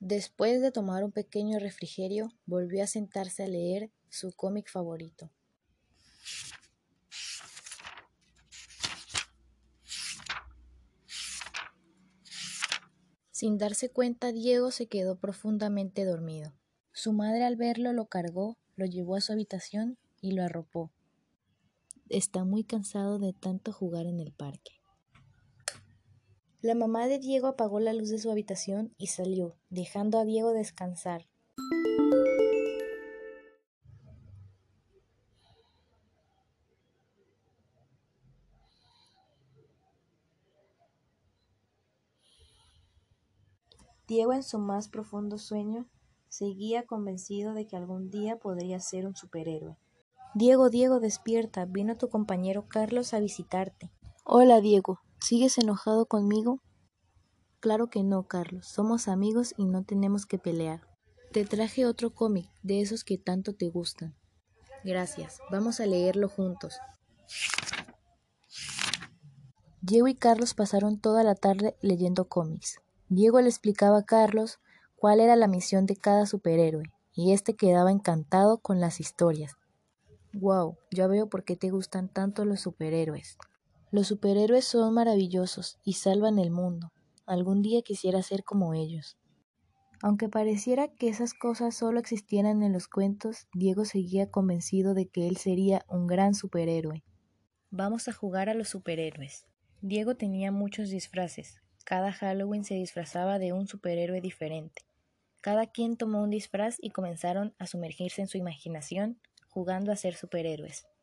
Después de tomar un pequeño refrigerio, volvió a sentarse a leer su cómic favorito. Sin darse cuenta, Diego se quedó profundamente dormido. Su madre al verlo lo cargó, lo llevó a su habitación y lo arropó. Está muy cansado de tanto jugar en el parque. La mamá de Diego apagó la luz de su habitación y salió, dejando a Diego descansar. Diego en su más profundo sueño seguía convencido de que algún día podría ser un superhéroe. Diego, Diego, despierta. Vino tu compañero Carlos a visitarte. Hola, Diego. ¿Sigues enojado conmigo? Claro que no, Carlos. Somos amigos y no tenemos que pelear. Te traje otro cómic, de esos que tanto te gustan. Gracias. Vamos a leerlo juntos. Diego y Carlos pasaron toda la tarde leyendo cómics. Diego le explicaba a Carlos cuál era la misión de cada superhéroe, y éste quedaba encantado con las historias. Wow, ya veo por qué te gustan tanto los superhéroes. Los superhéroes son maravillosos y salvan el mundo. Algún día quisiera ser como ellos. Aunque pareciera que esas cosas solo existieran en los cuentos, Diego seguía convencido de que él sería un gran superhéroe. Vamos a jugar a los superhéroes. Diego tenía muchos disfraces, cada Halloween se disfrazaba de un superhéroe diferente. Cada quien tomó un disfraz y comenzaron a sumergirse en su imaginación, jugando a ser superhéroes.